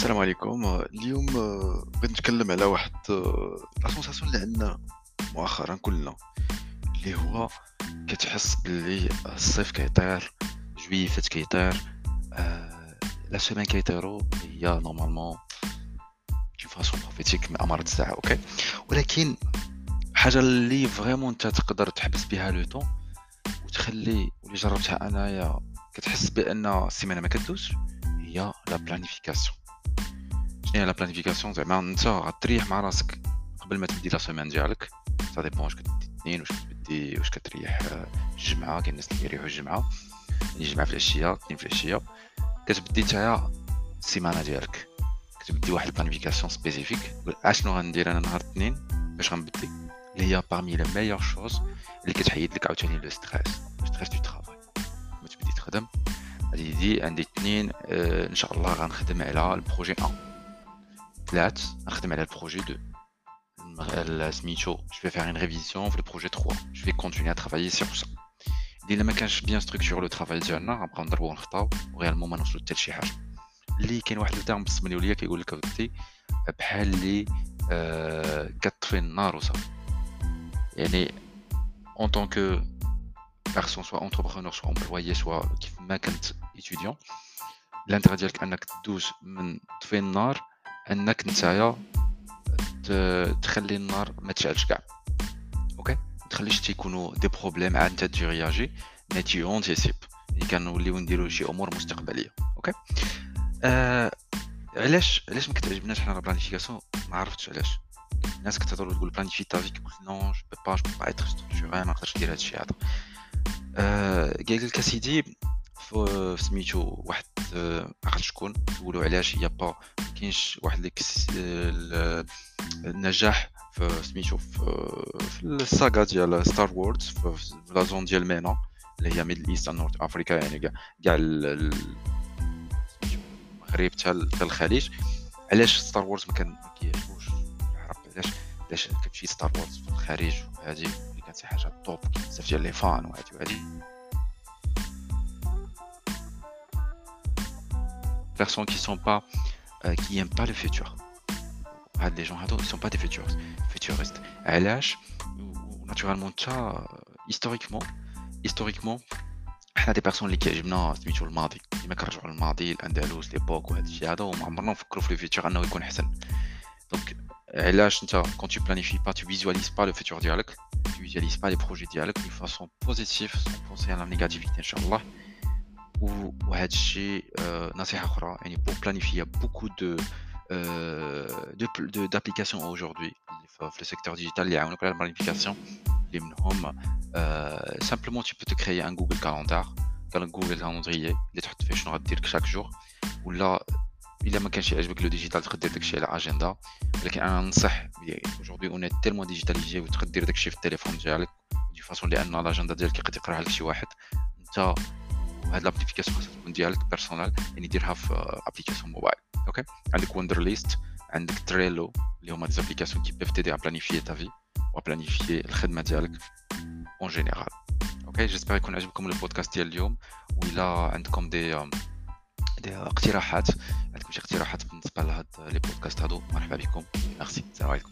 السلام عليكم. اليوم آه، بغيت نتكلم على واحد آه، la sensation اللي عندنا مؤخرا كلنا اللي هو كتحس باللي الصيف كيطير جويفات كيطير آه، la semaine كيطيرو هي normalement de façon prophétique من امارة الساعة OK؟ ولكن حاجة اللي vraiment أنت تقدر تحبس بها le temps وتخلي واللي جربتها أنايا كتحس بأن السيمانه ما كدوز هي la planification هي la planification زعما انت غتريح مع راسك قبل ما تبدي la semaine ديالك ça dépend واش كتبدي اثنين واش كتبدي واش كتريح الجمعه كاين الناس اللي كيريحوا الجمعه يعني الجمعه في العشيه اثنين في العشيه كتبدي نتايا السيمانه ديالك كتبدي واحد ال planification spécifique اشنو غندير أنا نهار الاثنين باش غنبدي اللي هي parmi les meilleures choses اللي كتحيد لك عاوتاني le stress stress du travail ما تبدي تخدم غادي عندي اثنين ان شاء الله غنخدم على ال projet 1 ثلاث غنخدم على ال projet 2 سميتو je vais faire une révision في ال projet 3 je vais continuer à travailler sur ça اللي ما كانش bien structuré le travail ديالنا غنبقاو نضربو ونخطاو و réellement ما نوصلو حتى لشي حاجة اللي كاين واحد التيرم بالسمنيوليه كيقول لك بحال اللي آه كطفي النار وصافي يعني en tant que personne soit entrepreneur soit employé soit كيف ما كنت étudiant l'intérêt ديالك انك تدوز من طفي النار أنك نتايا تخلي النار ما تشعلش كاع. OK؟ ما تخليش تيكونوا des problèmes عاد أنت تجي réagir mais t'anticipes يعني كنوليو نديرو شي أمور مستقبلية. OK؟ آه علاش علاش ما كتعجبناش حنا la planification ما عرفتش علاش. الناس كتهضر تقول planifie ta vie ك قلت non je peux pas je peux pas être structuré ما نقدرش ندير هادشي هذا. قال لك أسيدي في سميتو واحد ما عرفتش شكون؟ سولو علاش هي ما كاينش واحد النجاح في سميتو في ال saga ديال Star Wars في la zone ديال MENA اللي هي Middle East North Africa يعني كاع كاع المغرب حتى الخليج. علاش Star Wars ما كيعجبوش؟ العرب علاش علاش كتمشي Star Wars في الخارج اللي كانت شي حاجة top بزاف ديال les fans وهادي وهادي. personnes qui sont pas euh, qui aiment pas le futur هاد لي جون هادو ils sont pas des futuristes futuristes علاش ناتورالمون حتى هيستوريكمون هيستوريكمون حنا دي بيرسون اللي كيعجبنا سميتو الماضي ديما كنرجعو للماضي الاندلس ليبوك وهذا الشيء هذا وما عمرنا نفكروا في الفيتور انه يكون احسن دونك علاش انت كون تو بلانيفي با تو فيزواليز با لو فيتور ديالك تو فيزواليز با لي بروجي ديالك دو فاسون بوزيتيف سون بونسي على نيجاتيفيتي ان شاء الله وهذا الشيء نصيحه اخرى يعني بور بلانيفي بوكو دو de d'applications aujourd'hui في le secteur digital اللي يعاونوك على البلانيفيكاسيون اللي منهم سامبلومون tu peux te créer un Google Calendar كان جوجل كالندريي اللي تحط فيه شنو غدير شاك جور ولا الا ما كانش يعجبك لو ديجيتال تقدر دير داكشي على اجندا ولكن انا ننصح اجوردي اون تيلمون ديجيتاليزي وتقدر دير داكشي في التليفون ديالك دي فاسون لان لاجندا ديالك يقدر يقراها لك شي واحد انت وهاد لابليكاسيون خاصها تكون ديالك بيرسونال يعني ديرها في ابليكاسيون موبايل OK عندك Wunderlist عندك Trello اللي هما des applications qui peuvent t'aider à planifier ta vie و planifier الخدمه ديالك en général OK j'espère يكون عجبكم البودكاست ديال اليوم وإلا عندكم دي دي اقتراحات عندكم شي اقتراحات بالنسبة لهاد les podcasts هادو مرحبا بكم ميرسي السلام عليكم